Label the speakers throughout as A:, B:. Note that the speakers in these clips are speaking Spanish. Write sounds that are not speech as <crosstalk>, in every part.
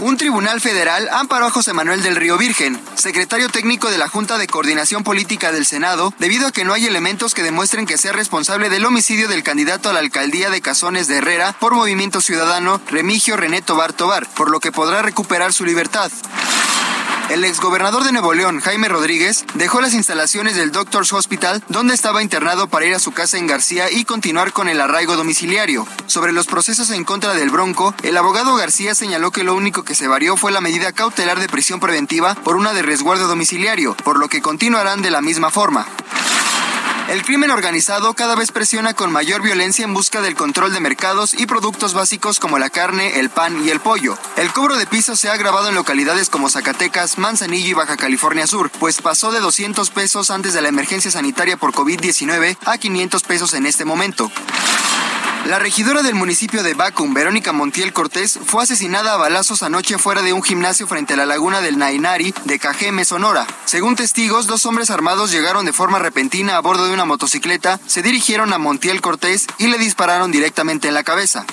A: Un tribunal federal amparó a José Manuel del Río Virgen, secretario técnico de la Junta de Coordinación Política del Senado, debido a que no hay elementos que demuestren que sea responsable del homicidio del candidato a la alcaldía de Cazones de Herrera por Movimiento Ciudadano, Remigio René Tobar Tobar, por lo que podrá recuperar su libertad. El exgobernador de Nuevo León, Jaime Rodríguez, dejó las instalaciones del Doctors Hospital, donde estaba internado para ir a su casa en García y continuar con el arraigo domiciliario. Sobre los procesos en contra del Bronco, el abogado García señaló que lo único que se varió fue la medida cautelar de prisión preventiva por una de resguardo domiciliario, por lo que continuarán de la misma forma. El crimen organizado cada vez presiona con mayor violencia en busca del control de mercados y productos básicos como la carne, el pan y el pollo. El cobro de piso se ha agravado en localidades como Zacatecas, Manzanillo y Baja California Sur, pues pasó de 200 pesos antes de la emergencia sanitaria por COVID-19 a 500 pesos en este momento. La regidora del municipio de Bacum, Verónica Montiel Cortés, fue asesinada a balazos anoche fuera de un gimnasio frente a la laguna del Nainari de Cajeme, Sonora. Según testigos, dos hombres armados llegaron de forma repentina a bordo de una motocicleta, se dirigieron a Montiel Cortés y le dispararon directamente en la cabeza.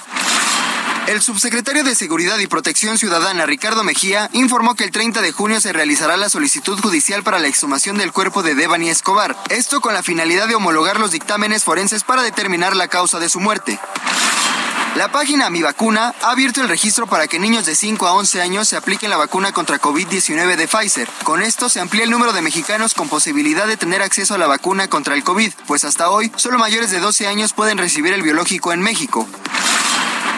A: El subsecretario de Seguridad y Protección Ciudadana, Ricardo Mejía, informó que el 30 de junio se realizará la solicitud judicial para la exhumación del cuerpo de Devani Escobar. Esto con la finalidad de homologar los dictámenes forenses para determinar la causa de su muerte. La página Mi Vacuna ha abierto el registro para que niños de 5 a 11 años se apliquen la vacuna contra COVID-19 de Pfizer. Con esto se amplía el número de mexicanos con posibilidad de tener acceso a la vacuna contra el COVID, pues hasta hoy solo mayores de 12 años pueden recibir el biológico en México.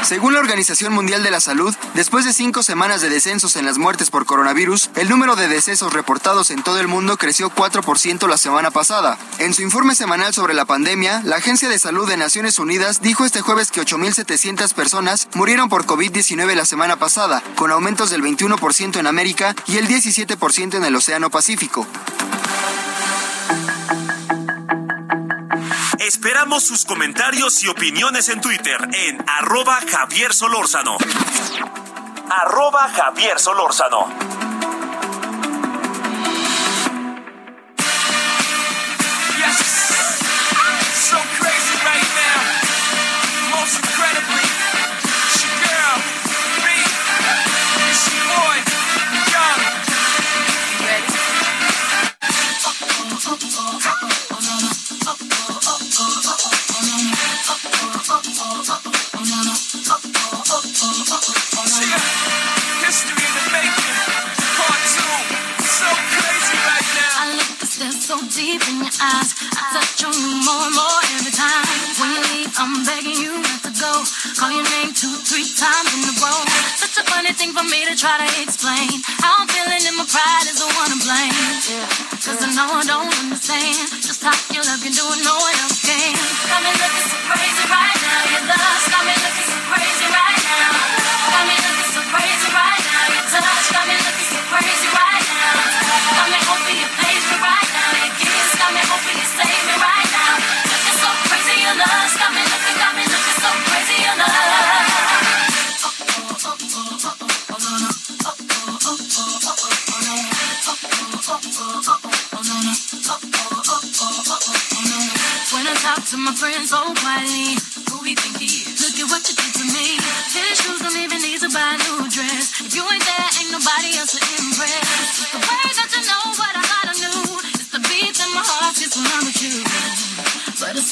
A: Según la Organización Mundial de la Salud, después de cinco semanas de descensos en las muertes por coronavirus, el número de decesos reportados en todo el mundo creció 4% la semana pasada. En su informe semanal sobre la pandemia, la Agencia de Salud de Naciones Unidas dijo este jueves que 8.700 personas murieron por COVID-19 la semana pasada, con aumentos del 21% en América y el 17% en el Océano Pacífico.
B: Esperamos sus comentarios y opiniones en Twitter en arroba Javier Solórzano. Arroba Javier Solórzano.
C: Thing for me to try to explain. How I'm feeling and my pride is the one to blame. Yeah. Cause I know I don't understand just how your love can do it, no one else can. Got me looking so crazy right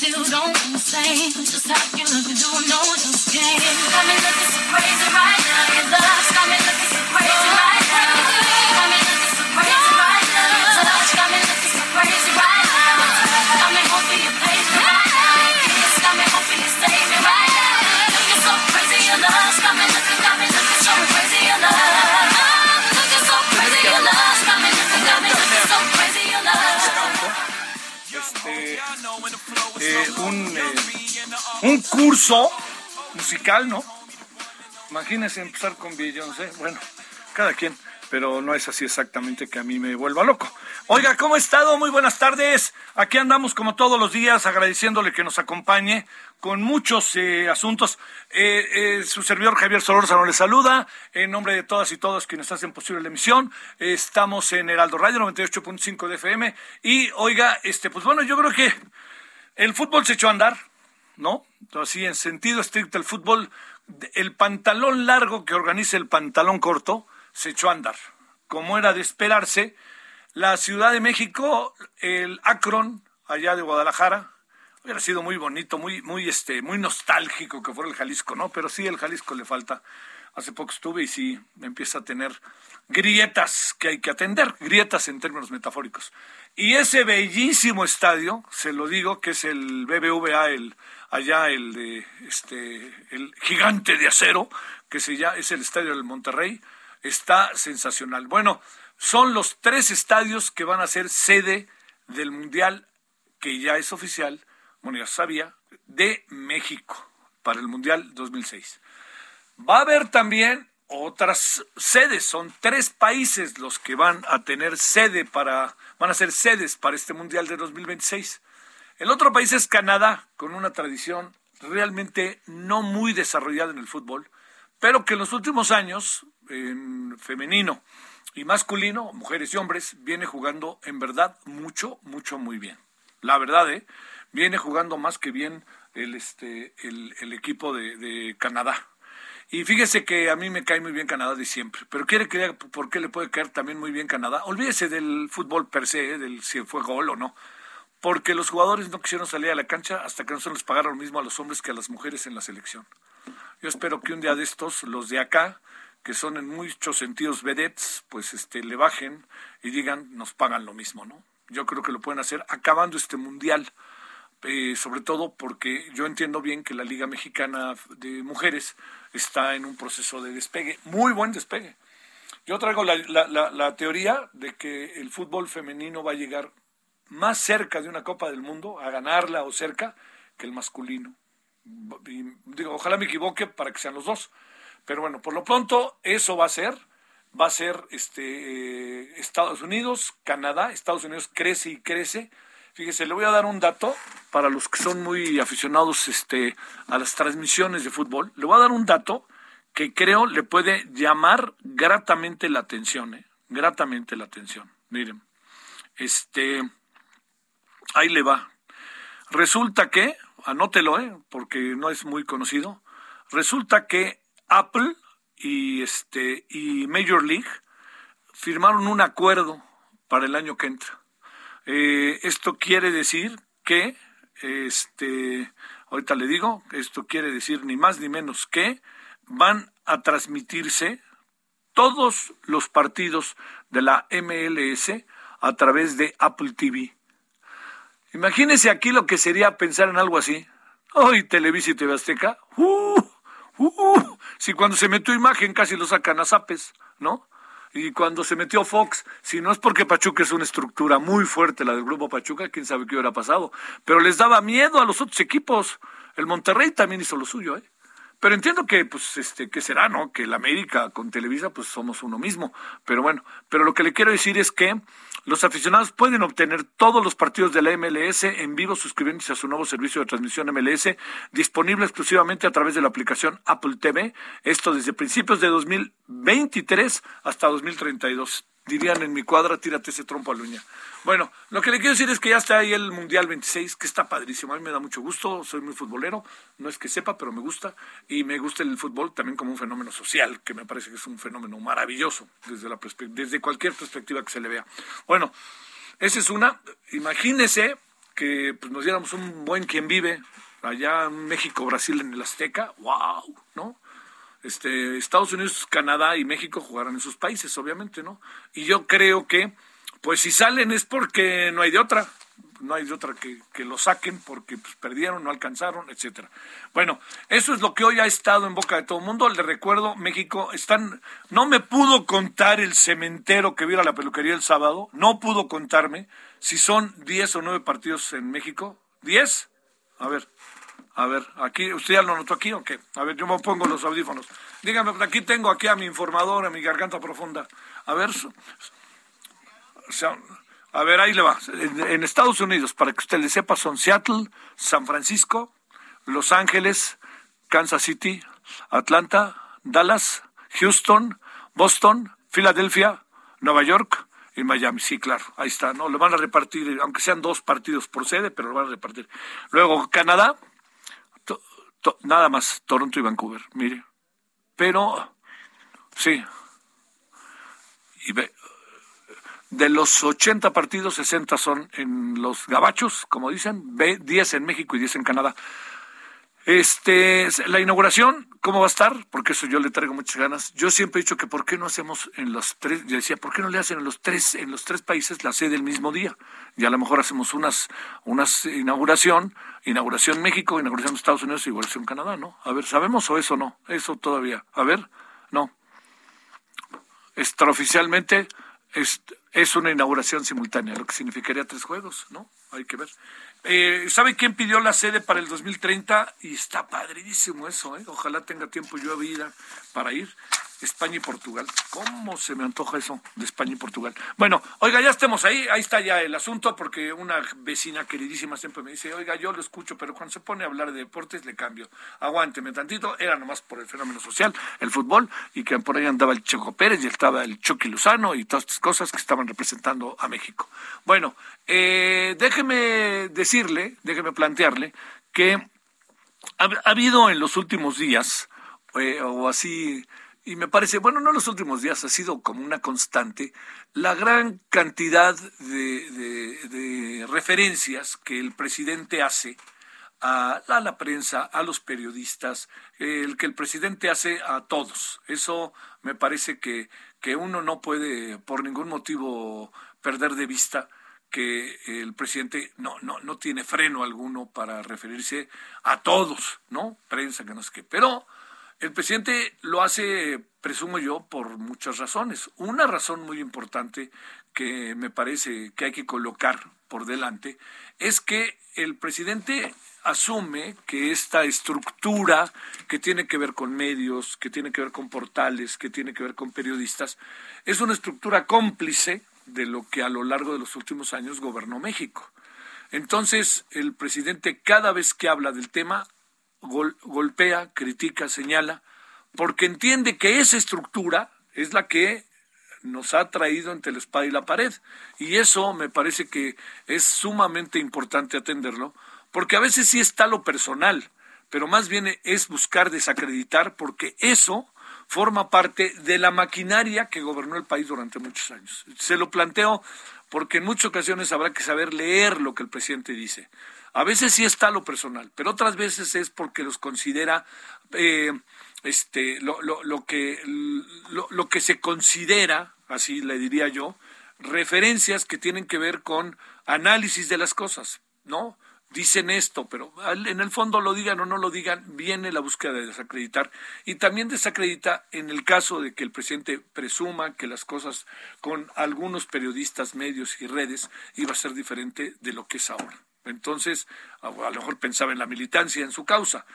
C: still don't understand just how you look, do
D: know just can't. Come and look musical, ¿no? Imagínense empezar con Beyoncé. Bueno, cada quien pero no es así exactamente que a mí me vuelva loco. Oiga, ¿cómo ha estado? Muy buenas tardes. Aquí andamos como todos los días agradeciéndole que nos acompañe con muchos eh, asuntos. Eh, eh, su servidor Javier Solórzano le saluda en nombre de todas y todos quienes hacen posible la emisión. estamos en Heraldo Radio 98.5 de FM y oiga, este pues bueno, yo creo que el fútbol se echó a andar, ¿no? Así en sentido estricto el fútbol el pantalón largo que organiza el pantalón corto se echó a andar. Como era de esperarse, la Ciudad de México, el Akron, allá de Guadalajara, hubiera sido muy bonito, muy, muy, este, muy nostálgico que fuera el Jalisco, ¿no? Pero sí, el Jalisco le falta. Hace poco estuve y sí empieza a tener grietas que hay que atender, grietas en términos metafóricos. Y ese bellísimo estadio, se lo digo, que es el BBVA, el allá el de este el gigante de acero, que se llama, es el estadio del Monterrey, está sensacional. Bueno, son los tres estadios que van a ser sede del Mundial, que ya es oficial, bueno, ya sabía, de México para el Mundial 2006. Va a haber también otras sedes, son tres países los que van a tener sede para, van a ser sedes para este Mundial de 2026. El otro país es Canadá, con una tradición realmente no muy desarrollada en el fútbol, pero que en los últimos años en femenino y masculino, mujeres y hombres, viene jugando en verdad mucho, mucho, muy bien. La verdad, ¿eh? viene jugando más que bien el, este, el, equipo de, Canadá. Y fíjese que a mí me cae muy bien Canadá de siempre, pero quiere que por qué le puede caer también muy bien Canadá. Olvídese del fútbol per se, ¿eh? del si fue gol o no, porque los jugadores no quisieron salir a la cancha hasta que no se les pagara lo mismo a los hombres que a las mujeres en la selección. Yo espero que un día de estos, los de acá, que son en muchos sentidos vedettes, pues este, le bajen y digan, nos pagan lo mismo, ¿no? Yo creo que lo pueden hacer acabando este mundial, eh, sobre todo porque yo entiendo bien que la Liga Mexicana de Mujeres está en un proceso de despegue, muy buen despegue. Yo traigo la, la, teoría de que el fútbol femenino va a llegar más cerca de una Copa del Mundo, a ganarla o cerca, que el masculino. digo, ojalá me equivoque para que sean los dos pero bueno, por lo pronto eso va a ser, va a ser este, eh, Estados Unidos, Canadá, Estados Unidos crece y crece. Fíjese, le voy a dar un dato para los que son muy aficionados este, a las transmisiones de fútbol. Le voy a dar un dato que creo le puede llamar gratamente la atención, ¿eh? gratamente la atención. Miren, este, ahí le va. Resulta que, anótelo, ¿eh? porque no es muy conocido, resulta que Apple y este y Major League firmaron un acuerdo para el año que entra. Eh, esto quiere decir que, este, ahorita le digo, esto quiere decir ni más ni menos que van a transmitirse todos los partidos de la MLS a través de Apple TV. Imagínense aquí lo que sería pensar en algo así. Hoy Televisa y TV Azteca. ¡uh! Uh, si cuando se metió imagen casi lo sacan a zapes, ¿no? Y cuando se metió Fox, si no es porque Pachuca es una estructura muy fuerte, la del grupo Pachuca, quién sabe qué hubiera pasado. Pero les daba miedo a los otros equipos. El Monterrey también hizo lo suyo, ¿eh? Pero entiendo que, pues, este, que será, ¿no? Que la América con Televisa, pues somos uno mismo. Pero bueno, pero lo que le quiero decir es que los aficionados pueden obtener todos los partidos de la MLS en vivo suscribiéndose a su nuevo servicio de transmisión MLS, disponible exclusivamente a través de la aplicación Apple TV. Esto desde principios de 2023 hasta 2032 dirían en mi cuadra, tírate ese trompo a luña. Bueno, lo que le quiero decir es que ya está ahí el Mundial 26, que está padrísimo. A mí me da mucho gusto, soy muy futbolero, no es que sepa, pero me gusta. Y me gusta el fútbol también como un fenómeno social, que me parece que es un fenómeno maravilloso desde, la desde cualquier perspectiva que se le vea. Bueno, esa es una. Imagínese que pues, nos diéramos un buen quien vive allá en México, Brasil, en el Azteca. ¡Wow! ¿No? Este, Estados Unidos, Canadá y México jugarán en sus países, obviamente, ¿no? Y yo creo que, pues si salen es porque no hay de otra. no hay de otra que, que lo saquen porque pues, perdieron, no alcanzaron, etcétera. Bueno, eso es lo que hoy ha estado en boca de todo el mundo. Le recuerdo, México, están, no me pudo contar el cementero que viera la peluquería el sábado, no pudo contarme si son 10 o 9 partidos en México. ¿10? A ver, a ver, aquí, ¿usted ya lo notó aquí o qué? A ver, yo me pongo los audífonos. Dígame, pues, aquí tengo aquí a mi informador, a mi garganta profunda. A ver, a ver, ahí le va. En, Estados Unidos, para que usted le sepa, son Seattle, San Francisco, Los Ángeles, Kansas City, Atlanta, Dallas, Houston, Boston, Filadelfia, Nueva York y Miami. Sí, claro, ahí está, ¿no? Lo van a repartir, aunque sean dos partidos por sede, pero lo van a repartir. Luego, Canadá, nada más, Toronto y Vancouver, mire. Pero, sí. Y ve, de los 80 partidos, 60 son en los gabachos, como dicen, 10 en México y 10 en Canadá. Este, la inauguración, ¿cómo va a estar? Porque eso yo le traigo muchas ganas. Yo siempre he dicho que por qué no hacemos en los tres, yo decía, ¿por qué no le hacen en los tres, en los tres países la sede el mismo día? Y a lo mejor hacemos unas, unas inauguración, inauguración México, inauguración Estados Unidos inauguración Canadá, ¿no? A ver, ¿sabemos o eso no? Eso todavía. A ver, no. Extraoficialmente es, es una inauguración simultánea, lo que significaría tres juegos, ¿no? Hay que ver. Eh, ¿Sabe quién pidió la sede para el 2030? Y está padrísimo eso, ¿eh? Ojalá tenga tiempo yo a vida para ir. España y Portugal. ¿Cómo se me antoja eso de España y Portugal? Bueno, oiga, ya estemos ahí, ahí está ya el asunto, porque una vecina queridísima siempre me dice, oiga, yo lo escucho, pero cuando se pone a hablar de deportes le cambio. Aguánteme tantito, era nomás por el fenómeno social, el fútbol, y que por ahí andaba el Checo Pérez y estaba el Chucky Luzano y todas estas cosas que estaban representando a México. Bueno, eh, déjeme decirle, déjeme plantearle que ha, habido en los últimos días, eh, o así y me parece, bueno, no los últimos días, ha sido como una constante, la gran cantidad de, referencias que el presidente hace a, la prensa, a los periodistas, el que el presidente hace a todos. Eso me parece que, que uno no puede por ningún motivo perder de vista que el presidente no, no, no tiene freno alguno para referirse a todos, ¿no? Prensa, que no sé qué. Pero el presidente lo hace, presumo yo, por muchas razones. Una razón muy importante que me parece que hay que colocar por delante es que el presidente asume que esta estructura que tiene que ver con medios, que tiene que ver con portales, que tiene que ver con periodistas, es una estructura cómplice de lo que a lo largo de los últimos años gobernó México. Entonces, el presidente cada vez que habla del tema golpea, critica, señala, porque entiende que esa estructura es la que nos ha traído entre la espada y la pared. Y eso me parece que es sumamente importante atenderlo, porque a veces sí está lo personal, pero más bien es buscar desacreditar, porque eso forma parte de la maquinaria que gobernó el país durante muchos años. Se lo planteo porque en muchas ocasiones habrá que saber leer lo que el presidente dice. A veces sí está lo personal, pero otras veces es porque los considera eh, este, lo, lo, lo que, lo, lo que se considera, así le diría yo, referencias que tienen que ver con análisis de las cosas, ¿no? Dicen esto, pero en el fondo lo digan o no lo digan, viene la búsqueda de desacreditar. Y también desacredita en el caso de que el presidente presuma que las cosas con algunos periodistas, medios y redes iba a ser diferente de lo que es ahora. Entonces, a, lo mejor pensaba en la militancia, en su causa.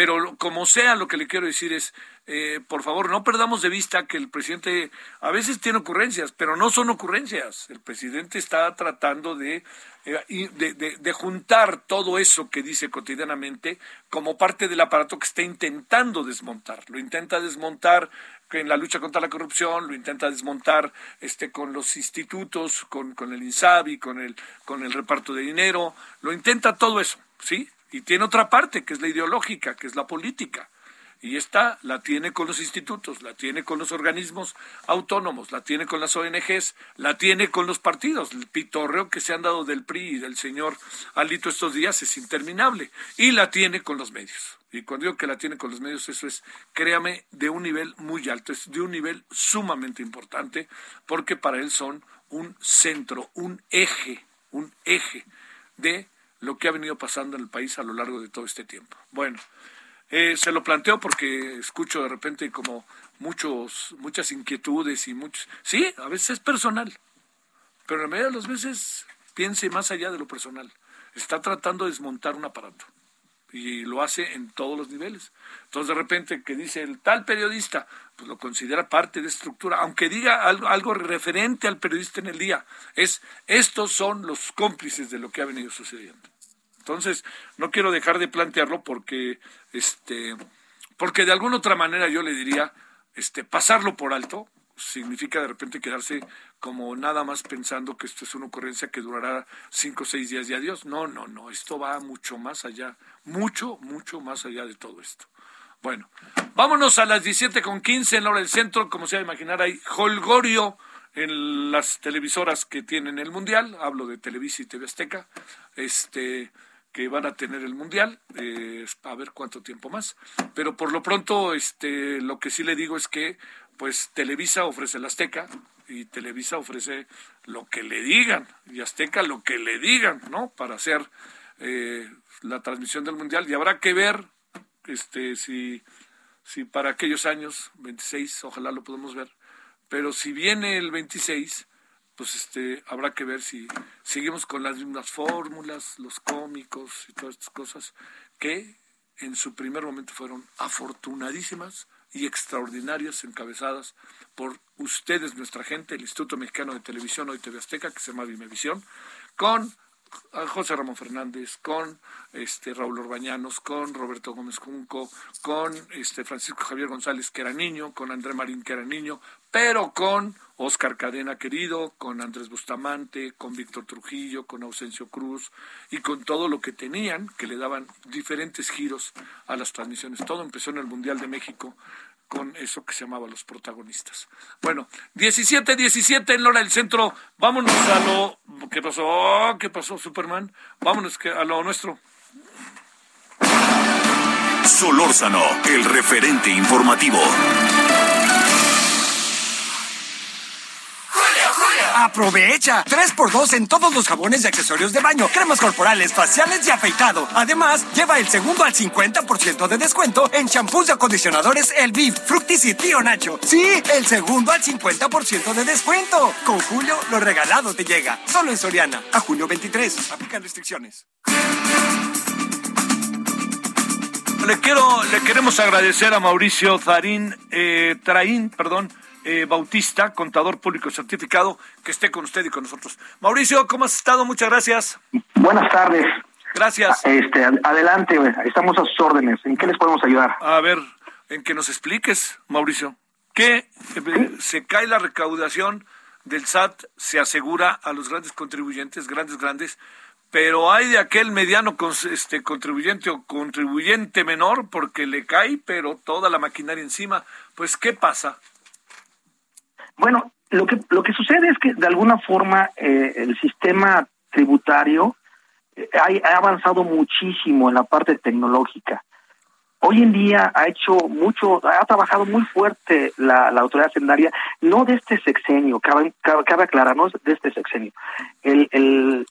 D: Pero como sea, lo que le quiero decir es, eh, por favor, no perdamos de vista que el presidente a veces tiene ocurrencias, pero no son ocurrencias. El presidente está tratando de, eh, de, de, juntar todo eso que dice cotidianamente como parte del aparato que está intentando desmontar. Lo intenta desmontar en la lucha contra la corrupción, lo intenta desmontar este, con los institutos, con, con el INSABI, con el, con el reparto de dinero, lo intenta todo eso, ¿sí? Y tiene otra parte, que es la ideológica, que es la política. Y esta la tiene con los institutos, la tiene con los organismos autónomos, la tiene con las ONGs, la tiene con los partidos. El pitorreo que se han dado del PRI y del señor Alito estos días es interminable. Y la tiene con los medios. Y cuando digo que la tiene con los medios, eso es, créame, de un nivel muy alto, es de un nivel sumamente importante, porque para él son un centro, un eje, un eje de lo que ha venido pasando en el país a lo largo de todo este tiempo. Bueno, eh, se lo planteo porque escucho de repente como muchos, muchas inquietudes y muchos... Sí, a veces es personal, pero en la mayoría de las veces piense más allá de lo personal. Está tratando de desmontar un aparato y lo hace en todos los niveles. Entonces de repente que dice el tal periodista, pues lo considera parte de estructura, aunque diga algo, algo, referente al periodista en el día, es estos son los cómplices de lo que ha venido sucediendo. Entonces, no quiero dejar de plantearlo porque este porque de alguna otra manera yo le diría este pasarlo por alto significa de repente quedarse como nada más pensando que esto es una ocurrencia que durará cinco o seis días y adiós. No, no, no, esto va mucho más allá, mucho, mucho más allá de todo esto. Bueno, vámonos a las 17 con 15 en la hora del centro, como se va a imaginar, hay holgorio en las televisoras que tienen el Mundial, hablo de Televisa y TV Azteca, este, que van a tener el mundial, eh, a ver cuánto tiempo más. Pero por lo pronto, este, lo que sí le digo es que, pues Televisa ofrece el Azteca y Televisa ofrece lo que le digan y Azteca lo que le digan, ¿no? Para hacer eh, la transmisión del mundial y habrá que ver, este, si, si para aquellos años 26, ojalá lo podamos ver, pero si viene el 26 pues este habrá que ver si seguimos con las mismas fórmulas, los cómicos y todas estas cosas que en su primer momento fueron afortunadísimas y extraordinarias, encabezadas por ustedes, nuestra gente, el Instituto Mexicano de Televisión, hoy TV Azteca, que se llama Vimevisión, con José Ramón Fernández, con este Raúl Orbañanos, con Roberto Gómez Junco, con este Francisco Javier González, que era niño, con André Marín, que era niño, pero con Oscar Cadena querido, con Andrés Bustamante, con Víctor Trujillo, con Ausencio Cruz y con todo lo que tenían, que le daban diferentes giros a las transmisiones. Todo empezó en el Mundial de México con eso que se llamaba los protagonistas. Bueno, 17-17 en Lora del Centro. Vámonos a lo... ¿Qué pasó? ¿Qué pasó, Superman? Vámonos a lo nuestro.
B: Solórzano, el referente informativo.
E: Aprovecha 3x2 en todos los jabones y accesorios de baño, cremas corporales, faciales y afeitado. Además, lleva el segundo al 50% de descuento en champús y acondicionadores El Beef, Fructis y Tío Nacho. Sí, el segundo al 50% de descuento. Con Julio, lo regalado te llega. Solo en Soriana. A junio 23. Aplican restricciones.
D: Le quiero, le queremos agradecer a Mauricio Zarín, eh, Traín, perdón, eh, Bautista, contador público certificado, que esté con usted y con nosotros. Mauricio, ¿cómo has estado? Muchas gracias.
F: Buenas tardes.
D: Gracias.
F: Este, adelante, estamos a sus órdenes. ¿En qué les podemos ayudar?
D: A ver, en que nos expliques, Mauricio, ¿qué se cae la recaudación del SAT, se asegura a los grandes contribuyentes, grandes, grandes, pero hay de aquel mediano este, contribuyente o contribuyente menor porque le cae, pero toda la maquinaria encima. Pues, ¿qué pasa?
F: Bueno, lo que, lo que sucede es que de alguna forma eh, el sistema tributario eh, ha, avanzado muchísimo en la parte tecnológica. Hoy en día ha hecho mucho, ha trabajado muy fuerte la, autoridad hacendaria, no de este sexenio, cabe, cabe, aclarar, no de este sexenio. El,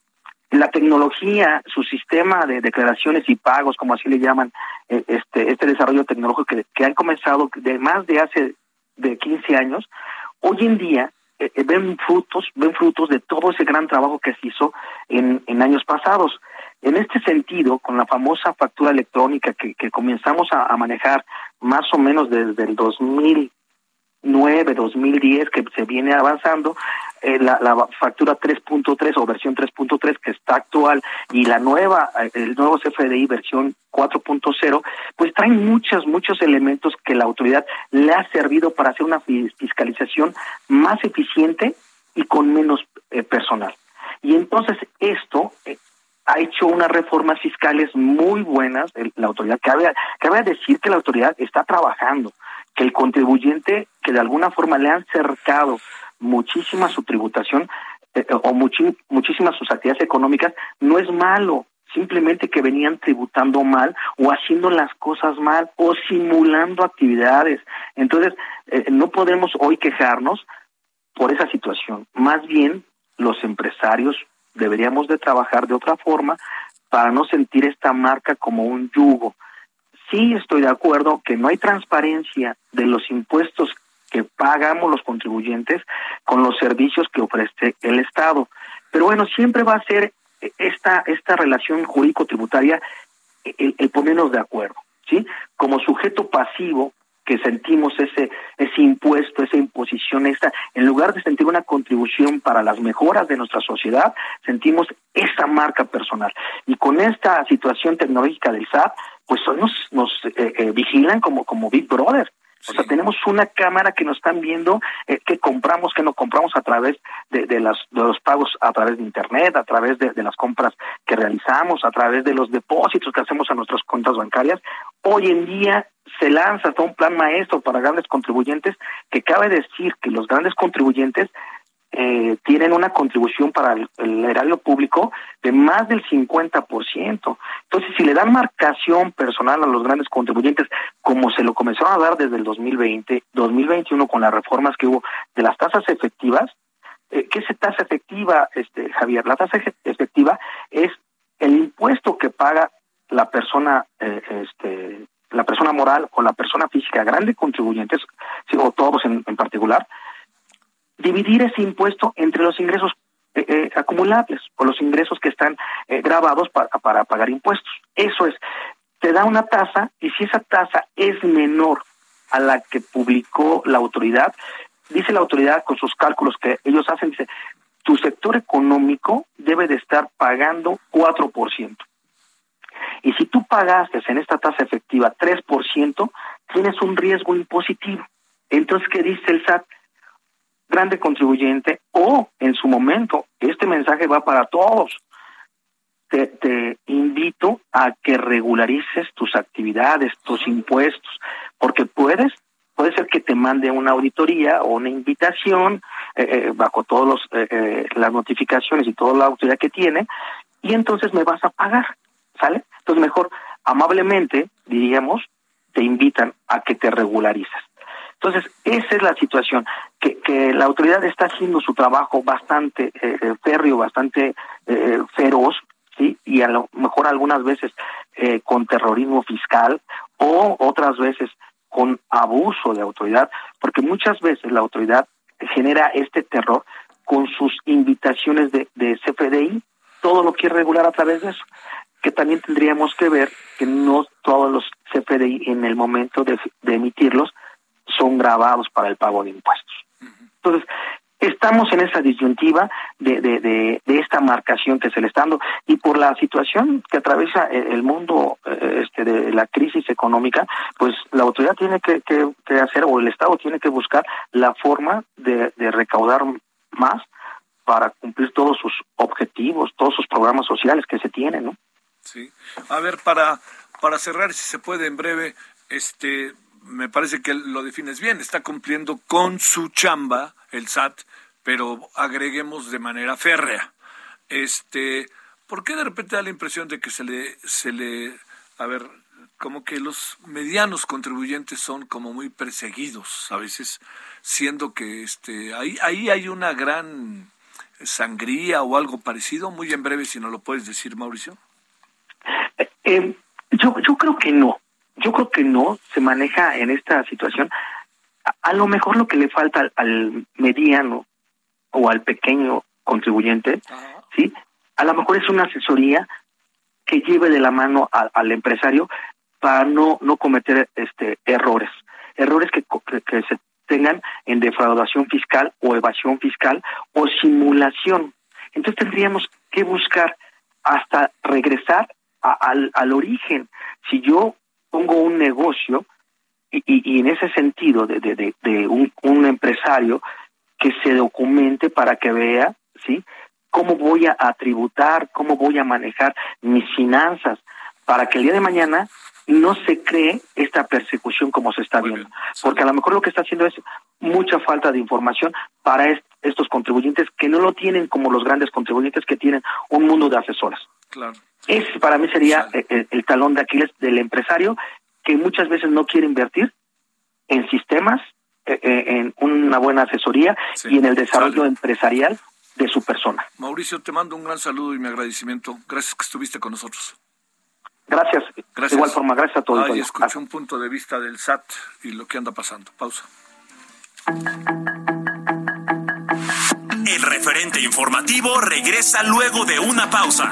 F: la tecnología, su sistema de declaraciones y pagos, como así le llaman, eh, este, este desarrollo tecnológico que, que han comenzado de más de hace de 15 años, hoy en día eh, eh, ven frutos, ven frutos de todo ese gran trabajo que se hizo en, en años pasados. En este sentido, con la famosa factura electrónica que, que comenzamos a, manejar más o menos desde el 2000, 2009, 2010 que se viene avanzando, eh, la, la, factura 3.3 o versión 3.3 que está actual y la nueva, eh, el nuevo CFDI versión 4.0, pues traen muchos, muchos elementos que la autoridad le ha servido para hacer una fiscalización más eficiente y con menos eh, personal. Y entonces esto ha hecho unas reformas fiscales muy buenas, la autoridad, cabe, cabe decir que la autoridad está trabajando, que el contribuyente que de alguna forma le han cercado muchísima su tributación eh, o muchísimas sus actividades económicas, no es malo, simplemente que venían tributando mal o haciendo las cosas mal o simulando actividades. Entonces, eh, no podemos hoy quejarnos por esa situación. Más bien, los empresarios deberíamos de trabajar de otra forma para no sentir esta marca como un yugo. Sí estoy de acuerdo que no hay transparencia de los impuestos que pagamos los contribuyentes con los servicios que ofrece el Estado. Pero bueno, siempre va a ser esta, esta relación jurídico-tributaria el, el ponernos de acuerdo, ¿sí? Como sujeto pasivo que sentimos ese ese impuesto, esa imposición esta, en lugar de sentir una contribución para las mejoras de nuestra sociedad, sentimos esa marca personal. Y con esta situación tecnológica del SAT, pues nos, nos eh, eh, vigilan como, como Big Brother. O sea, tenemos una cámara que nos están viendo eh, qué compramos, qué no compramos a través de, de, las, de los pagos a través de Internet, a través de, de las compras que realizamos, a través de los depósitos que hacemos a nuestras cuentas bancarias. Hoy en día se lanza todo un plan maestro para grandes contribuyentes que cabe decir que los grandes contribuyentes eh, tienen una contribución para el, erario público de más del 50%. Entonces, si le dan marcación personal a los grandes contribuyentes, como se lo comenzaron a dar desde el 2020, 2021 con las reformas que hubo de las tasas efectivas, eh, ¿qué es tasa efectiva, este Javier? La tasa efectiva es el impuesto que paga la persona eh, este la persona moral o la persona física, grandes contribuyentes, o todos en, en particular, dividir ese impuesto entre los ingresos eh, eh, acumulables o los ingresos que están eh, grabados para, para pagar impuestos. Eso es, te da una tasa y si esa tasa es menor a la que publicó la autoridad, dice la autoridad con sus cálculos que ellos hacen, dice, tu sector económico debe de estar pagando 4%. Y si tú pagaste en esta tasa efectiva 3%, tienes un riesgo impositivo. Entonces, ¿qué dice el SAT? Grande contribuyente o en su momento, este mensaje va para todos. Te, te, invito a que regularices tus actividades, tus impuestos, porque puedes, puede ser que te mande una auditoría o una invitación eh, eh, bajo todas los eh, las notificaciones y toda la autoridad que tiene, y entonces me vas a pagar, ¿sale? Entonces mejor, amablemente, diríamos, te invitan a que te regularices. Entonces, esa es la situación, que, la autoridad está haciendo su trabajo bastante eh, férreo, bastante eh, feroz, ¿sí? Y a lo mejor algunas veces eh, con terrorismo fiscal o otras veces con abuso de autoridad, porque muchas veces la autoridad genera este terror con sus invitaciones de, CFDI, todo lo quiere regular a través de eso que también tendríamos que ver que no todos los CFDI en el momento de emitirlos son grabados para el pago de impuestos. Entonces, estamos en esa disyuntiva de, de, de, de, esta marcación que se le está dando y por la situación que atraviesa el mundo eh, este, de la crisis económica, pues la autoridad tiene que, que, que hacer o el Estado tiene que buscar la forma de, de recaudar más para cumplir todos sus objetivos, todos sus programas sociales que se tienen, ¿no?
D: Sí. A ver, para, para cerrar, si se puede en breve, este, me parece que lo defines bien, está cumpliendo con su chamba el SAT, pero agreguemos de manera férrea. Este, ¿por qué de repente da la impresión de que se le se le a ver, como que los medianos contribuyentes son como muy perseguidos a veces, siendo que este ahí ahí hay una gran sangría o algo parecido, muy en breve si no lo puedes decir, Mauricio.
F: Eh, yo yo creo que no. Yo creo que no se maneja en esta situación. A, a lo mejor lo que le falta al, al, mediano o al pequeño contribuyente, Ajá. ¿sí? A lo mejor es una asesoría que lleve de la mano a, al empresario para no no cometer este errores, errores que, que, que se tengan en defraudación fiscal o evasión fiscal o simulación. Entonces tendríamos que buscar hasta regresar a, al, al origen. Si yo pongo un negocio y, y, y en ese sentido de, de, de, de un, un, empresario que se documente para que vea, ¿sí? Cómo voy a, a tributar, cómo voy a manejar mis finanzas, para que el día de mañana no se cree esta persecución como se está viendo. Porque a lo mejor lo que está haciendo es mucha falta de información para est estos contribuyentes que no lo tienen como los grandes contribuyentes que tienen un mundo de asesoras.
D: Claro.
F: Ese para mí sería el, el, el, talón de Aquiles del empresario que muchas veces no quiere invertir en sistemas, eh, en una buena asesoría sí. y en el desarrollo Sale. empresarial de su persona.
D: Mauricio, te mando un gran saludo y mi agradecimiento. Gracias que estuviste con nosotros.
F: Gracias.
D: Gracias.
F: De igual forma, gracias a todos.
D: Ahí escuché un punto de vista del SAT y lo que anda pasando. Pausa.
B: El referente informativo regresa luego de una pausa.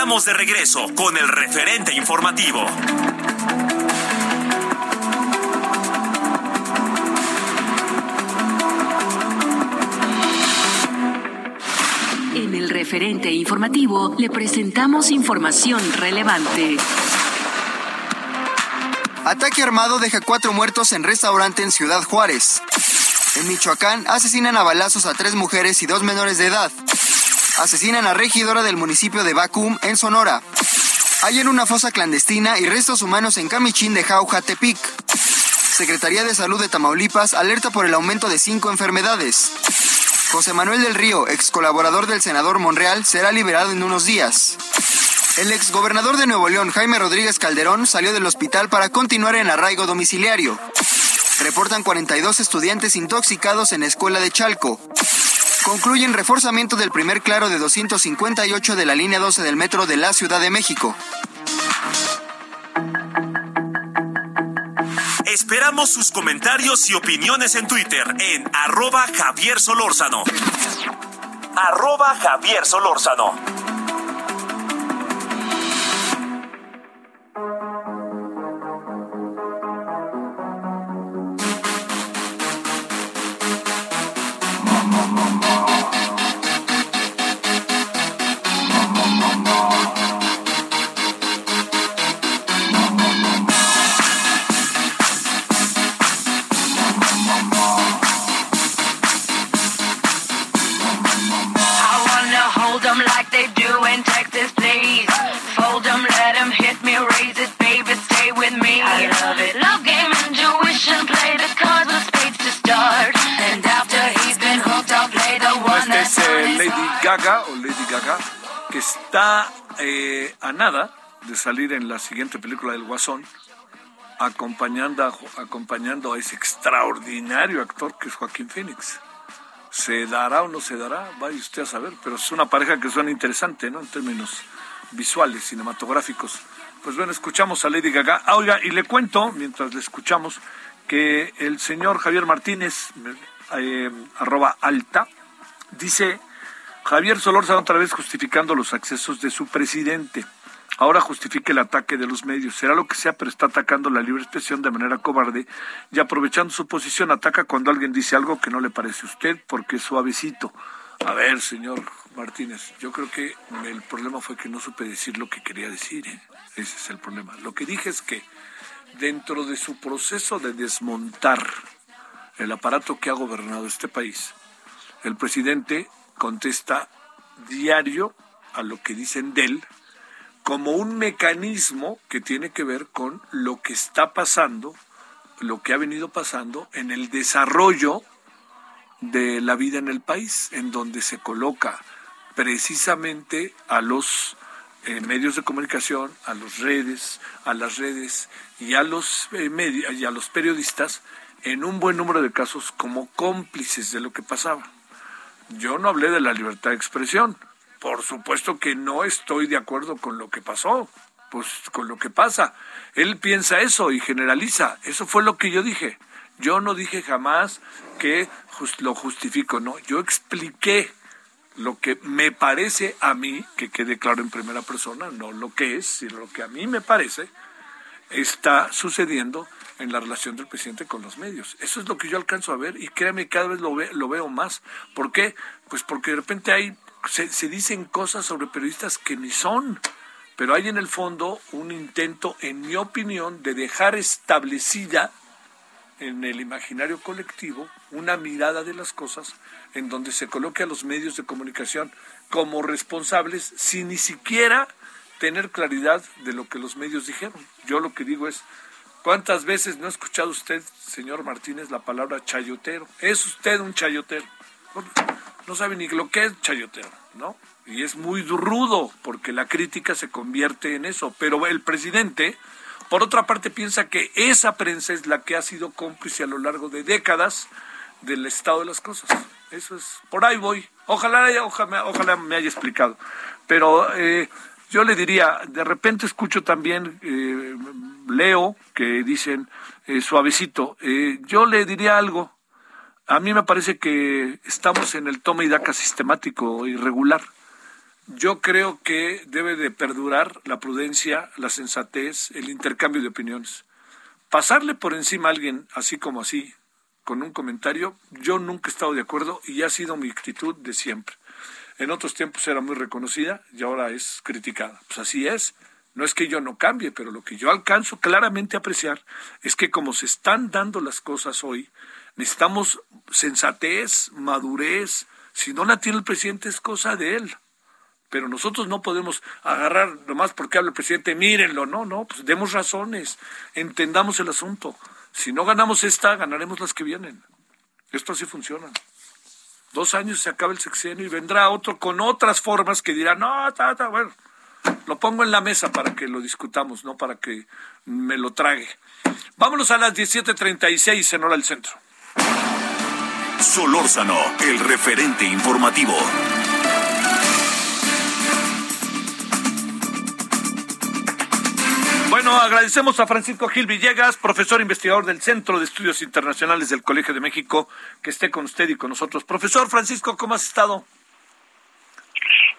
B: Estamos de regreso con el referente informativo.
G: En el referente informativo le presentamos información relevante.
A: Ataque armado deja cuatro muertos en restaurante en Ciudad Juárez. En Michoacán asesinan a balazos a tres mujeres y dos menores de edad. Asesinan a regidora del municipio de Bacum en Sonora. Hay en una fosa clandestina y restos humanos en Camichín de Jauja, Tepic. Secretaría de Salud de Tamaulipas alerta por el aumento de cinco enfermedades. José Manuel del Río, ex colaborador del senador Monreal, será liberado en unos días. El ex gobernador de Nuevo León, Jaime Rodríguez Calderón, salió del hospital para continuar en arraigo domiciliario. Reportan 42 estudiantes intoxicados en escuela de Chalco. Concluyen reforzamiento del primer claro de 258 de la línea 12 del metro de la Ciudad de México.
B: Esperamos sus comentarios y opiniones en Twitter en arroba Javier Solórzano. Arroba Javier Solórzano.
D: Siguiente película del Guasón, acompañando a, acompañando a ese extraordinario actor que es Joaquín Phoenix. ¿Se dará o no se dará? Vaya usted a saber, pero es una pareja que suena interesante, ¿no? En términos visuales, cinematográficos. Pues bueno, escuchamos a Lady Gaga. Ah, oiga, y le cuento, mientras le escuchamos, que el señor Javier Martínez, eh, arroba alta, dice Javier Solórzano otra vez justificando los accesos de su presidente. Ahora justifica el ataque de los medios. Será lo que sea, pero está atacando la libre expresión de manera cobarde y aprovechando su posición ataca cuando alguien dice algo que no le parece a usted porque es suavecito. A ver, señor Martínez, yo creo que el problema fue que no supe decir lo que quería decir. ¿eh? Ese es el problema. Lo que dije es que dentro de su proceso de desmontar el aparato que ha gobernado este país, el presidente contesta diario a lo que dicen de él como un mecanismo que tiene que ver con lo que está pasando, lo que ha venido pasando en el desarrollo de la vida en el país, en donde se coloca precisamente a los eh, medios de comunicación, a las redes, a las redes y a los eh, y a los periodistas en un buen número de casos como cómplices de lo que pasaba. Yo no hablé de la libertad de expresión. Por supuesto que no estoy de acuerdo con lo que pasó, pues con lo que pasa. Él piensa eso y generaliza. Eso fue lo que yo dije. Yo no dije jamás que lo justifico, no. Yo expliqué lo que me parece a mí, que quede claro en primera persona, no lo que es, sino lo que a mí me parece, está sucediendo en la relación del presidente con los medios. Eso es lo que yo alcanzo a ver y créame, cada vez lo, ve, lo veo más. ¿Por qué? Pues porque de repente hay, se, dicen cosas sobre periodistas que ni son, pero hay en el fondo un intento, en mi opinión, de dejar establecida en el imaginario colectivo una mirada de las cosas en donde se coloque a los medios de comunicación como responsables sin ni siquiera tener claridad de lo que los medios dijeron. Yo lo que digo es, ¿Cuántas veces no ha escuchado usted, señor Martínez, la palabra chayotero? Es usted un chayotero. No sabe ni lo que es chayotero, ¿no? Y es muy rudo porque la crítica se convierte en eso. Pero el presidente, por otra parte, piensa que esa prensa es la que ha sido cómplice a lo largo de décadas del estado de las cosas. Eso es, por ahí voy. Ojalá, ojalá, me haya explicado. Pero eh, yo le diría, de repente escucho también, eh, leo que dicen eh, suavecito. Yo le diría algo. A mí me parece que estamos en el toma y daca sistemático irregular. Yo creo que debe de perdurar la prudencia, la sensatez, el intercambio de opiniones. Pasarle por encima a alguien así como así, con un comentario, yo nunca he estado de acuerdo y ha sido mi actitud de siempre en otros tiempos era muy reconocida y ahora es criticada. Pues así es. No es que yo no cambie, pero lo que yo alcanzo claramente a apreciar es que como se están dando las cosas hoy, necesitamos sensatez, madurez. Si no la tiene el presidente es cosa de él. Pero nosotros no podemos agarrar nomás porque habla el presidente, mírenlo, no, no, pues demos razones, entendamos el asunto. Si no ganamos esta, ganaremos las que vienen. Esto así funciona. Dos años se acaba el sexenio y vendrá otro con otras formas que dirá, no, está, está, bueno, lo pongo en la mesa para que lo discutamos, no para que me lo trague. Vámonos a las 17.36 en hora del centro.
B: Solórzano, el referente informativo.
D: Bueno, agradecemos a Francisco Gil Villegas, profesor investigador del Centro de Estudios Internacionales del Colegio de México, que esté con usted y con nosotros. Profesor Francisco, ¿cómo has estado?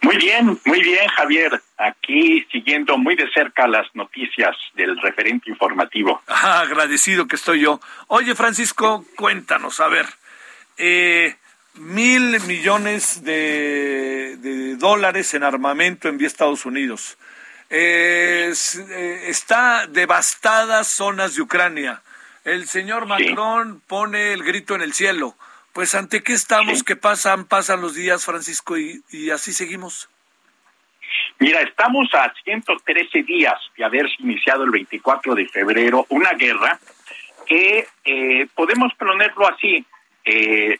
H: Muy bien, muy bien, Javier. Aquí siguiendo muy de cerca las noticias del referente informativo.
D: Ah, agradecido que estoy yo. Oye, Francisco, cuéntanos, a ver, eh, mil millones de, de dólares en armamento envía Estados Unidos. Eh, está devastadas zonas de Ucrania. El señor Macron pone el grito en el cielo. Pues ante qué estamos, qué pasan, pasan los días, Francisco, y, así seguimos.
H: Mira, estamos a 113 días de haber iniciado el 24 de febrero una guerra que eh, podemos ponerlo así, eh,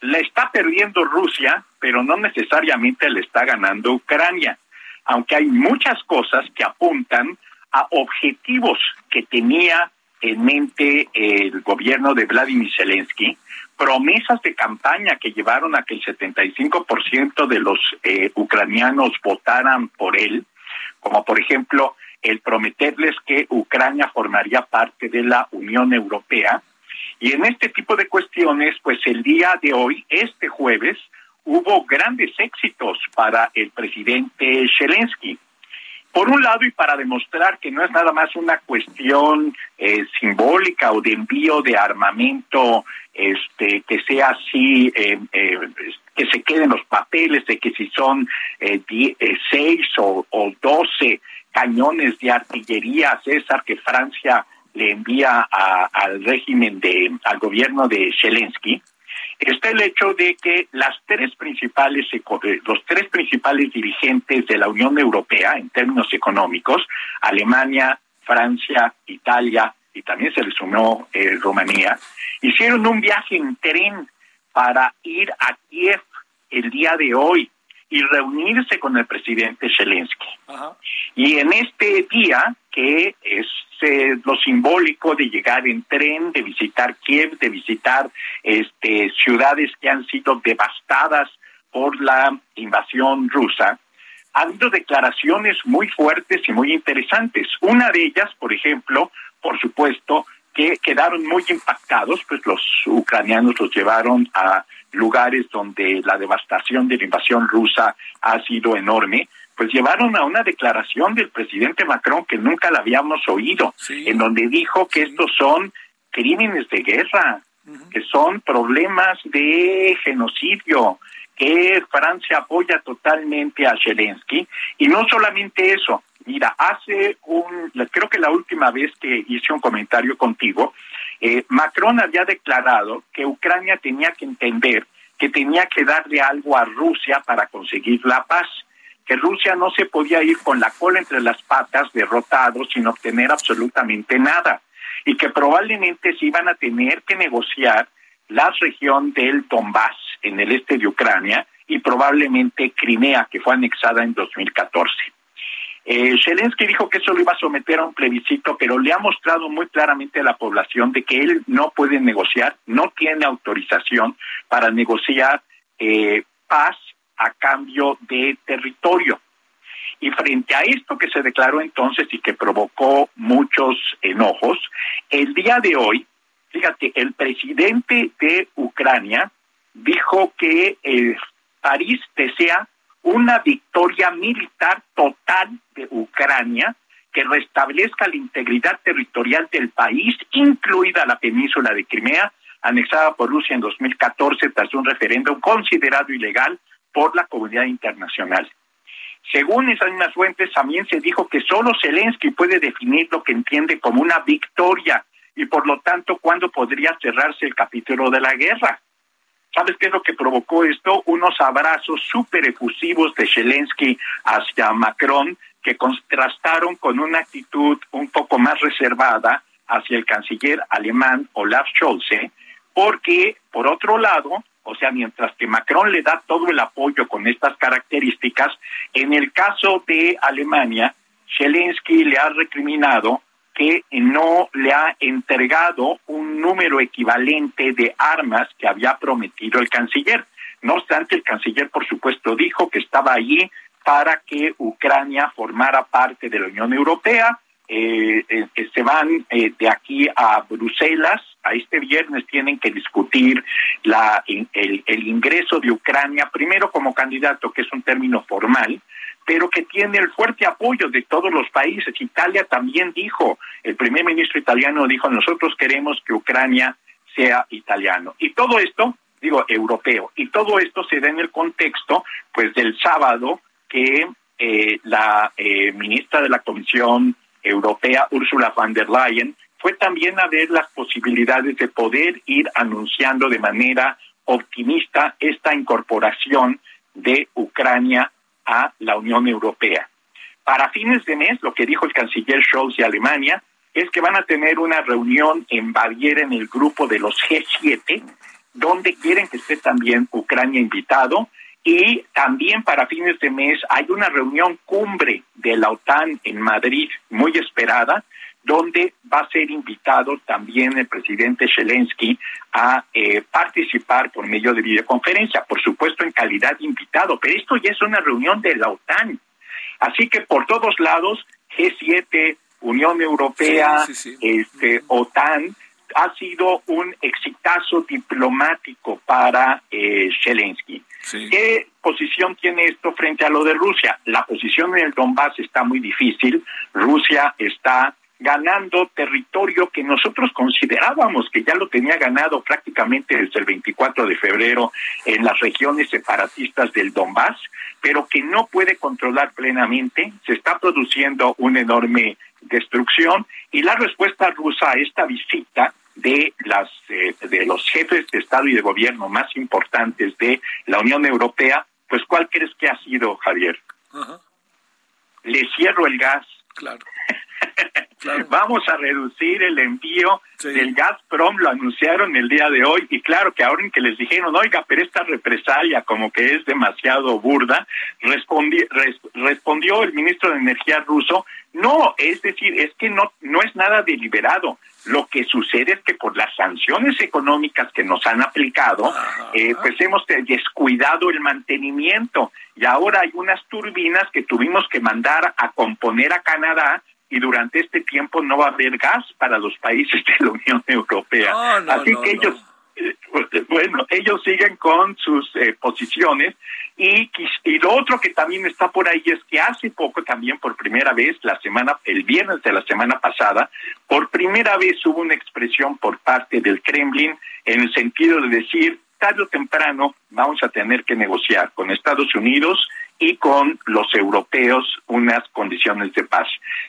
H: la está perdiendo Rusia, pero no necesariamente le está ganando Ucrania aunque hay muchas cosas que apuntan a objetivos que tenía en mente el gobierno de Vladimir Zelensky, promesas de campaña que llevaron a que el 75% de los eh, ucranianos votaran por él, como por ejemplo el prometerles que Ucrania formaría parte de la Unión Europea. Y en este tipo de cuestiones, pues el día de hoy, este jueves, hubo grandes éxitos para el presidente Zelensky. Por un lado, y para demostrar que no es nada más una cuestión eh, simbólica o de envío de armamento este, que sea así, eh, eh, que se queden los papeles de que si son seis o, o doce cañones de artillería, César, que Francia le envía al régimen de, al gobierno de Zelensky, está el hecho de que las tres principales eh, los tres principales dirigentes de la Unión Europea en términos económicos, Alemania, Francia, Italia y también se le sumó eh, Rumanía, hicieron un viaje en tren para ir a Kiev el día de hoy y reunirse con el presidente Zelensky. Y en este día, que es lo simbólico de llegar en tren, de visitar Kiev, de visitar este, ciudades que han sido devastadas por la invasión rusa, ha habido declaraciones muy fuertes y muy interesantes. Una de ellas, por ejemplo, por supuesto, que quedaron muy impactados, pues los ucranianos los llevaron a lugares donde la devastación de la invasión rusa ha sido enorme, pues llevaron a una declaración del presidente Macron que nunca la habíamos oído, en donde dijo que estos son crímenes de guerra, que son problemas de genocidio, que Francia apoya totalmente a Zelensky. Y no solamente eso, mira, hace un, creo que la última vez que hice un comentario contigo, eh, Macron había declarado que Ucrania tenía que entender que tenía que darle algo a Rusia para conseguir la paz, que Rusia no se podía ir con la cola entre las patas derrotado sin obtener absolutamente nada y que probablemente se iban a tener que negociar la región del Donbass en el este de Ucrania y probablemente Crimea, que fue anexada en 2014. Eh, Zelensky dijo que eso lo iba a someter a un plebiscito, pero le ha mostrado muy claramente a la población de que él no puede negociar, no tiene autorización para negociar eh, paz a cambio de territorio. Y frente a esto que se declaró entonces y que provocó muchos enojos, el día de hoy, fíjate, el presidente de Ucrania dijo que eh, París desea una victoria militar total de Ucrania que restablezca la integridad territorial del país, incluida la península de Crimea, anexada por Rusia en 2014 tras un referéndum considerado ilegal por la comunidad internacional. Según esas mismas fuentes, también se dijo que solo Zelensky puede definir lo que entiende como una victoria y por lo tanto cuándo podría cerrarse el capítulo de la guerra. ¿Sabes qué es lo que provocó esto? Unos abrazos súper efusivos de Zelensky hacia Macron que contrastaron con una actitud un poco más reservada hacia el canciller alemán Olaf Scholz, ¿eh? porque, por otro lado, o sea, mientras que Macron le da todo el apoyo con estas características, en el caso de Alemania, Zelensky le ha recriminado que no le ha entregado un número equivalente de armas que había prometido el canciller. No obstante, el canciller, por supuesto, dijo que estaba allí para que Ucrania formara parte de la Unión Europea. Eh, eh, se van eh, de aquí a Bruselas. A este viernes tienen que discutir la, el, el ingreso de Ucrania, primero como candidato, que es un término formal, pero que tiene el fuerte apoyo de todos los países. Italia también dijo, el primer ministro italiano dijo, nosotros queremos que Ucrania sea italiano. Y todo esto, digo, europeo, y todo esto se da en el contexto, pues, del sábado que eh, la eh, ministra de la Comisión Europea, Ursula von der Leyen, fue también a ver las posibilidades de poder ir anunciando de manera optimista esta incorporación de Ucrania a la Unión Europea. Para fines de mes, lo que dijo el canciller Scholz de Alemania es que van a tener una reunión en Baviera en el grupo de los G7, donde quieren que esté también Ucrania invitado. Y también para fines de mes hay una reunión cumbre de la OTAN en Madrid, muy esperada, donde va a ser invitado también el presidente Zelensky a eh, participar por medio de videoconferencia, por supuesto en calidad de invitado, pero esto ya es una reunión de la OTAN. Así que por todos lados, G7, Unión Europea, este OTAN, ha sido un exitazo diplomático para eh, Zelensky. ¿Qué posición tiene esto frente a lo de Rusia? La posición en el Donbass está muy difícil. Rusia está ganando territorio que nosotros considerábamos que ya lo tenía ganado prácticamente desde el 24 de febrero en las regiones separatistas del Donbass, pero que no puede controlar plenamente, se está produciendo una enorme destrucción y la respuesta rusa a esta visita de las eh, de los jefes de Estado y de gobierno más importantes de la Unión Europea, pues ¿cuál crees que ha sido, Javier? Le cierro el gas.
D: Claro. <laughs>
H: Vamos a reducir el envío del Gazprom, lo anunciaron el día de hoy, y claro que ahora en que les dijeron, oiga, pero esta represalia como que es demasiado burda, respondió el ministro de Energía ruso, no, es decir, es que no, no es nada deliberado. Lo que sucede es que por las sanciones económicas que nos han aplicado, eh, pues hemos descuidado el mantenimiento. Y ahora hay unas turbinas que tuvimos que mandar a componer a Canadá y durante este tiempo no va a haber gas para los países de la Unión Europea. Así que ellos, <laughs> bueno, ellos siguen con sus eh, posiciones y, y lo otro que también está por ahí es que hace poco también por primera vez, la semana, el viernes de la semana pasada, por primera vez hubo una expresión por parte del Kremlin en el sentido de decir, tarde temprano vamos a tener que negociar con Estados Unidos y con los europeos unas condiciones de paz.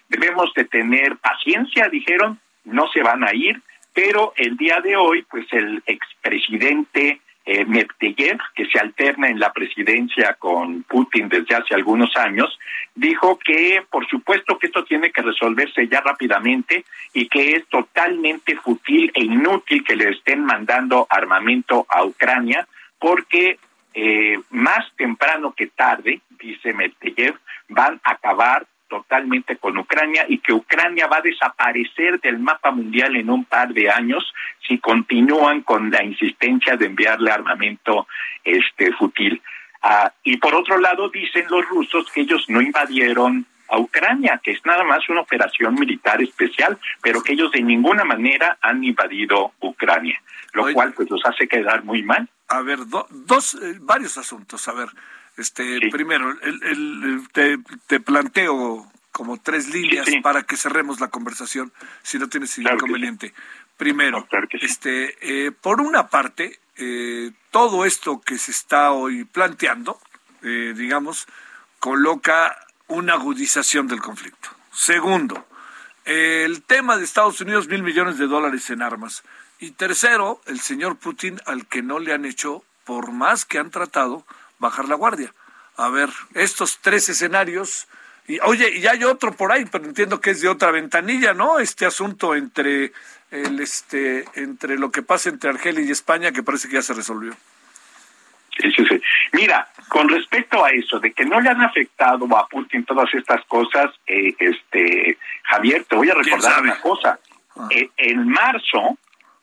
H: Debemos de tener paciencia, dijeron, no se van a ir, pero el día de hoy, pues el expresidente eh, Medvedev, que se alterna en la presidencia con Putin desde hace algunos años, dijo que por supuesto que esto tiene que resolverse ya rápidamente y que es totalmente fútil e inútil que le estén mandando armamento a Ucrania porque eh, más temprano que tarde, dice Medvedev, van a acabar totalmente con Ucrania y que Ucrania va a desaparecer del mapa mundial en un par de años si continúan con la insistencia de enviarle armamento este fútil. Ah, y por otro lado dicen los rusos que ellos no invadieron a Ucrania, que es nada más una operación militar especial, pero que ellos de ninguna manera han invadido Ucrania, lo cual pues los hace quedar muy mal.
D: A ver, dos, eh, varios asuntos. A ver, este, primero, el, te, planteo como tres líneas para que cerremos la conversación, si no tienes inconveniente. Primero, este, eh, por una parte, eh, todo esto que se está hoy planteando, eh, digamos, coloca una agudización del conflicto. Segundo, el tema de Estados Unidos, mil millones de dólares en armas. Y tercero, el señor Putin, al que no le han hecho, por más que han tratado, bajar la guardia. A ver, estos tres escenarios. Y, oye, y hay otro por ahí, pero entiendo que es de otra ventanilla, ¿no? Este asunto entre el este entre lo que pasa entre Argelia y España que parece que ya se resolvió.
H: Sí, sí, sí. Mira, con respecto a eso, de que no le han afectado a Putin todas estas cosas, eh, este Javier, te voy a recordar una cosa. Ah. Eh, en marzo,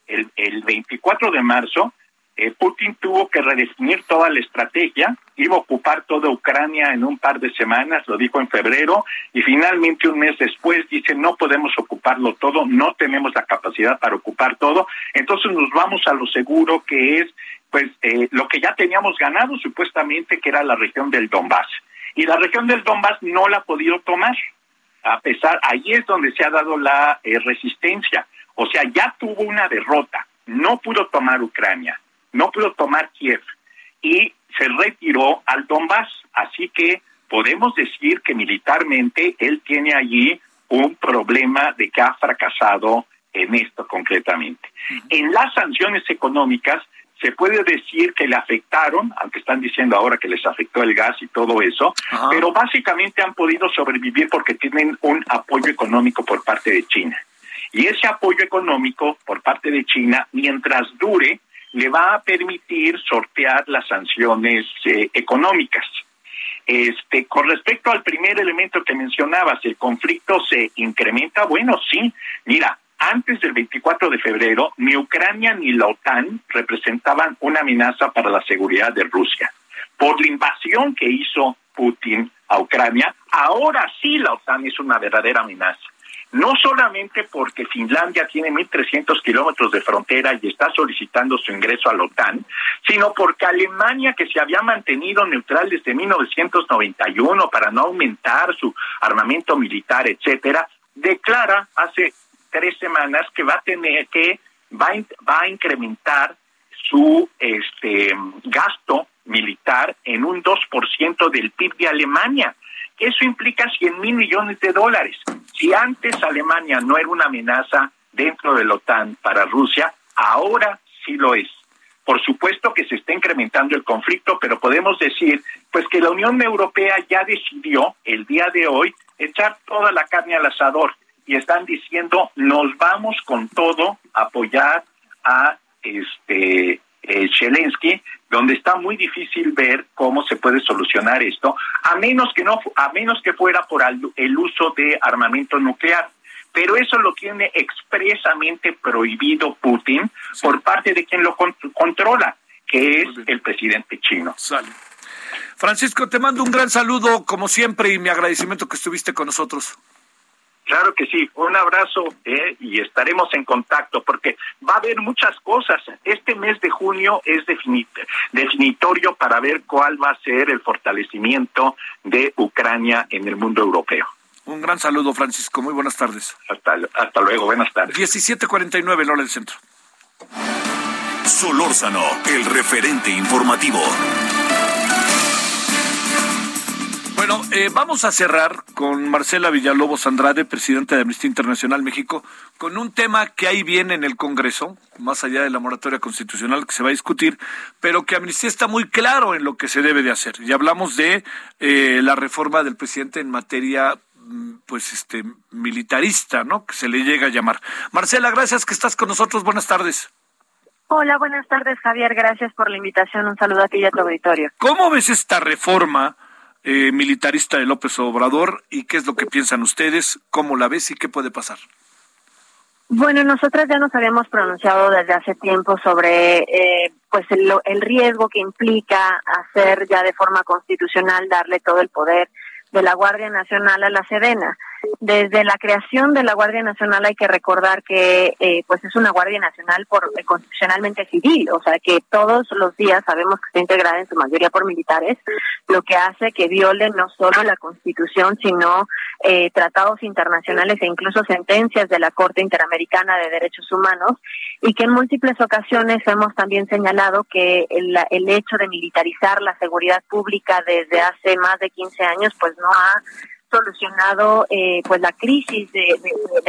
H: el, el 24 de marzo, eh, Putin tuvo que redefinir toda la estrategia, iba a ocupar toda Ucrania en un par de semanas, lo dijo en febrero, y finalmente un mes después dice no podemos ocuparlo todo, no tenemos la capacidad para ocupar todo, entonces nos vamos a lo seguro que es pues eh, lo que ya teníamos ganado supuestamente que era la región del Donbass. Y la región del Donbass no la ha podido tomar, a pesar, ahí es donde se ha dado la eh, resistencia, o sea, ya tuvo una derrota, no pudo tomar Ucrania no pudo tomar Kiev y se retiró al Donbass. Así que podemos decir que militarmente él tiene allí un problema de que ha fracasado en esto concretamente. En las sanciones económicas se puede decir que le afectaron, aunque están diciendo ahora que les afectó el gas y todo eso, pero básicamente han podido sobrevivir porque tienen un apoyo económico por parte de China. Y ese apoyo económico por parte de China, mientras dure, le va a permitir sortear las sanciones eh, económicas. Este, con respecto al primer elemento que mencionabas, el conflicto se incrementa. Bueno, sí, mira, antes del 24 de febrero, ni Ucrania ni la OTAN representaban una amenaza para la seguridad de Rusia. Por la invasión que hizo Putin a Ucrania, ahora sí la OTAN es una verdadera amenaza no solamente porque Finlandia tiene 1.300 kilómetros de frontera y está solicitando su ingreso a la OTAN, sino porque Alemania, que se había mantenido neutral desde 1991 para no aumentar su armamento militar, etcétera, declara hace tres semanas que va a tener que va a, incrementar su este gasto militar en un 2% del PIB de Alemania. Eso implica 100 mil millones de dólares. Si antes Alemania no era una amenaza dentro de la OTAN para Rusia, ahora sí lo es. Por supuesto que se está incrementando el conflicto, pero podemos decir pues que la Unión Europea ya decidió el día de hoy echar toda la carne al asador y están diciendo nos vamos con todo a apoyar a este eh, Zelensky, donde está muy difícil ver cómo se puede solucionar esto, a menos que no, a menos que fuera por el uso de armamento nuclear. Pero eso lo tiene expresamente prohibido Putin por parte de quien lo controla, que es el presidente chino.
D: Francisco, te mando un gran saludo, como siempre, y mi agradecimiento que estuviste con nosotros.
H: Claro que sí, un abrazo eh, y estaremos en contacto porque va a haber muchas cosas. Este mes de junio es definitorio para ver cuál va a ser el fortalecimiento de Ucrania en el mundo europeo.
D: Un gran saludo, Francisco. Muy buenas tardes.
H: Hasta, hasta luego, buenas tardes.
D: 17:49, hora del centro.
B: Solórzano, el referente informativo.
D: Bueno, eh, vamos a cerrar con Marcela Villalobos Andrade, presidenta de Amnistía Internacional México, con un tema que ahí viene en el Congreso, más allá de la moratoria constitucional que se va a discutir, pero que Amnistía está muy claro en lo que se debe de hacer. Y hablamos de eh, la reforma del presidente en materia mm, pues este militarista, ¿no? Que se le llega a llamar. Marcela, gracias que estás con nosotros. Buenas tardes.
I: Hola, buenas tardes, Javier. Gracias por la invitación. Un saludo a ti y a tu auditorio.
D: ¿Cómo ves esta reforma eh, militarista de López Obrador y qué es lo que piensan ustedes, cómo la ves y qué puede pasar.
I: Bueno, nosotras ya nos habíamos pronunciado desde hace tiempo sobre eh, pues el, el riesgo que implica hacer ya de forma constitucional darle todo el poder de la Guardia Nacional a la Sedena. Desde la creación de la Guardia Nacional hay que recordar que eh, pues es una Guardia Nacional por eh, constitucionalmente civil, o sea que todos los días sabemos que está integrada en su mayoría por militares, lo que hace que viole no solo la Constitución, sino eh, tratados internacionales e incluso sentencias de la Corte Interamericana de Derechos Humanos y que en múltiples ocasiones hemos también señalado que el, el hecho de militarizar la seguridad pública desde hace más de 15 años pues no ha solucionado eh, pues la crisis de,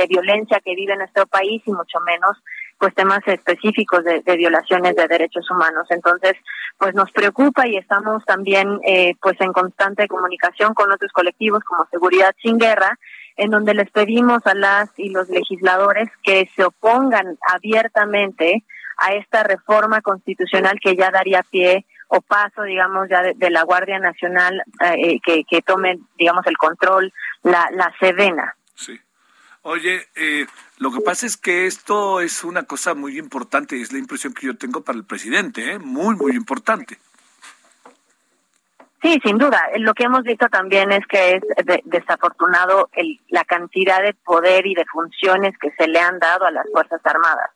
I: violencia que vive nuestro país y mucho menos pues temas específicos de, violaciones de derechos humanos. Entonces pues nos preocupa y estamos también eh, pues en constante comunicación con otros colectivos como seguridad sin guerra en donde les pedimos a las y los legisladores que se opongan abiertamente a esta reforma constitucional que ya daría pie o paso, digamos, ya de, la Guardia Nacional eh, que, que tome, digamos, el control, la, la Sedena.
D: Sí. Oye, eh, lo que pasa es que esto es una cosa muy importante, es la impresión que yo tengo para el presidente, ¿eh? muy, muy importante.
I: Sí, sin duda. Lo que hemos visto también es que es desafortunado el, la cantidad de poder y de funciones que se le han dado a las Fuerzas Armadas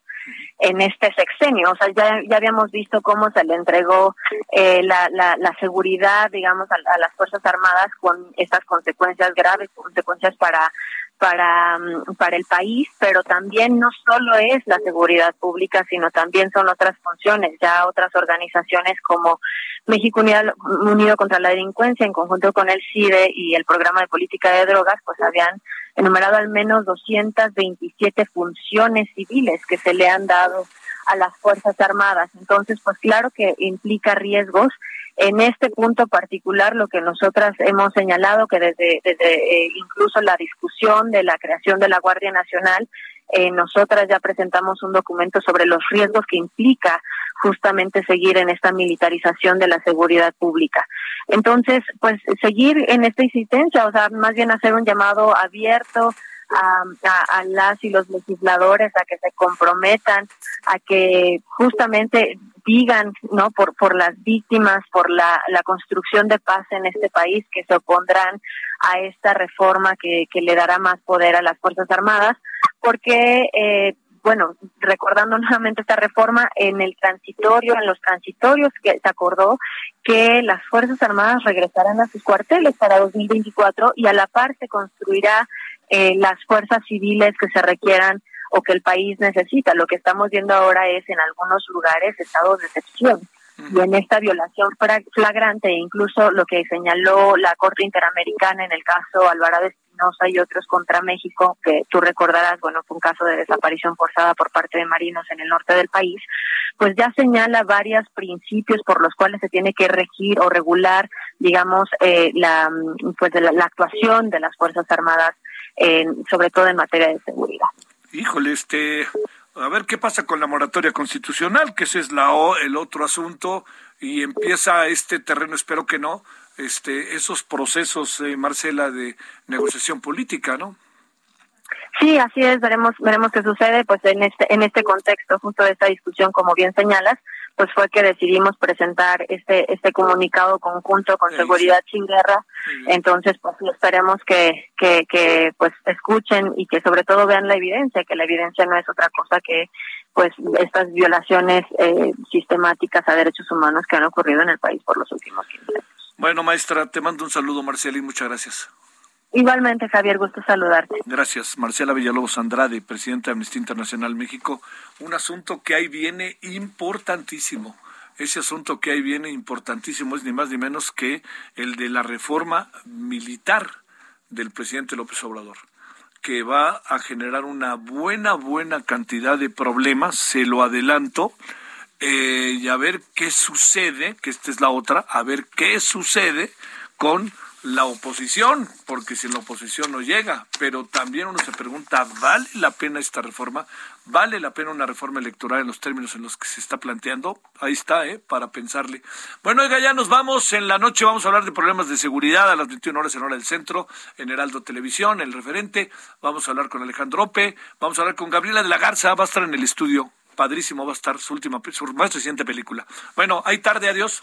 I: en este sexenio. O sea, ya, ya habíamos visto cómo se le entregó eh, la, la, la, seguridad, digamos, a, a, las Fuerzas Armadas con estas consecuencias graves, consecuencias para para, mm, para el país, pero también no solo es la seguridad pública, sino también son otras funciones. Ya otras organizaciones como México Unido, contra la Delincuencia, en conjunto con el CIDE y el Programa de Política de Drogas, pues habían enumerado al menos 227 funciones civiles que se le han dado a las Fuerzas Armadas. Entonces, pues claro que implica riesgos en este punto particular, lo que nosotras hemos señalado, que desde, desde eh, incluso la discusión de la creación de la Guardia Nacional, eh, nosotras ya presentamos un documento sobre los riesgos que implica justamente seguir en esta militarización de la seguridad pública. Entonces, pues seguir en esta insistencia, o sea, más bien hacer un llamado abierto a, a, las y los legisladores a que se comprometan, a que justamente digan, ¿no? Por, por las víctimas, por la, la construcción de paz en este país, que se opondrán a esta reforma que, que le dará más poder a las Fuerzas Armadas, porque, eh, bueno, recordando <laughs> nuevamente esta reforma, en el transitorio, en los transitorios que se acordó que las Fuerzas Armadas regresarán a sus cuarteles para 2024 y a la par se construirá eh, las fuerzas civiles que se requieran o que el país necesita. Lo que estamos viendo ahora es en algunos lugares estados de excepción. Y en esta violación flagrante, incluso lo que señaló la Corte Interamericana en el caso Alvarado Espinosa y otros contra México, que tú recordarás, bueno, fue un caso de desaparición forzada por parte de marinos en el norte del país, pues ya señala varios principios por los cuales se tiene que regir o regular, digamos, eh, la, pues la, la actuación de las Fuerzas Armadas, en, sobre todo en materia de seguridad
D: híjole, este, a ver qué pasa con la moratoria constitucional, que ese es la el otro asunto y empieza este terreno, espero que no, este, esos procesos, eh, Marcela, de negociación política, ¿no?
I: Sí, así es, veremos, veremos qué sucede, pues en este, en este contexto, justo de esta discusión, como bien señalas, pues fue que decidimos presentar este este comunicado conjunto con Seguridad Sin Guerra. Entonces, pues esperemos que, que, que pues escuchen y que sobre todo vean la evidencia, que la evidencia no es otra cosa que pues estas violaciones eh, sistemáticas a derechos humanos que han ocurrido en el país por los últimos 15 años.
D: Bueno, maestra, te mando un saludo, Marcela, y muchas gracias.
I: Igualmente, Javier, gusto saludarte.
D: Gracias, Marcela Villalobos Andrade, presidenta de Amnistía Internacional México. Un asunto que ahí viene importantísimo. Ese asunto que ahí viene importantísimo es ni más ni menos que el de la reforma militar del presidente López Obrador, que va a generar una buena, buena cantidad de problemas, se lo adelanto, eh, y a ver qué sucede, que esta es la otra, a ver qué sucede con la oposición, porque si la oposición no llega, pero también uno se pregunta, ¿vale la pena esta reforma? ¿Vale la pena una reforma electoral en los términos en los que se está planteando? Ahí está, ¿eh? Para pensarle. Bueno, oiga, ya nos vamos. En la noche vamos a hablar de problemas de seguridad a las 21 horas en hora del centro, en Heraldo Televisión, el referente. Vamos a hablar con Alejandro Ope, vamos a hablar con Gabriela de la Garza, va a estar en el estudio padrísimo va a estar su última, su más reciente película. Bueno, hay tarde, adiós.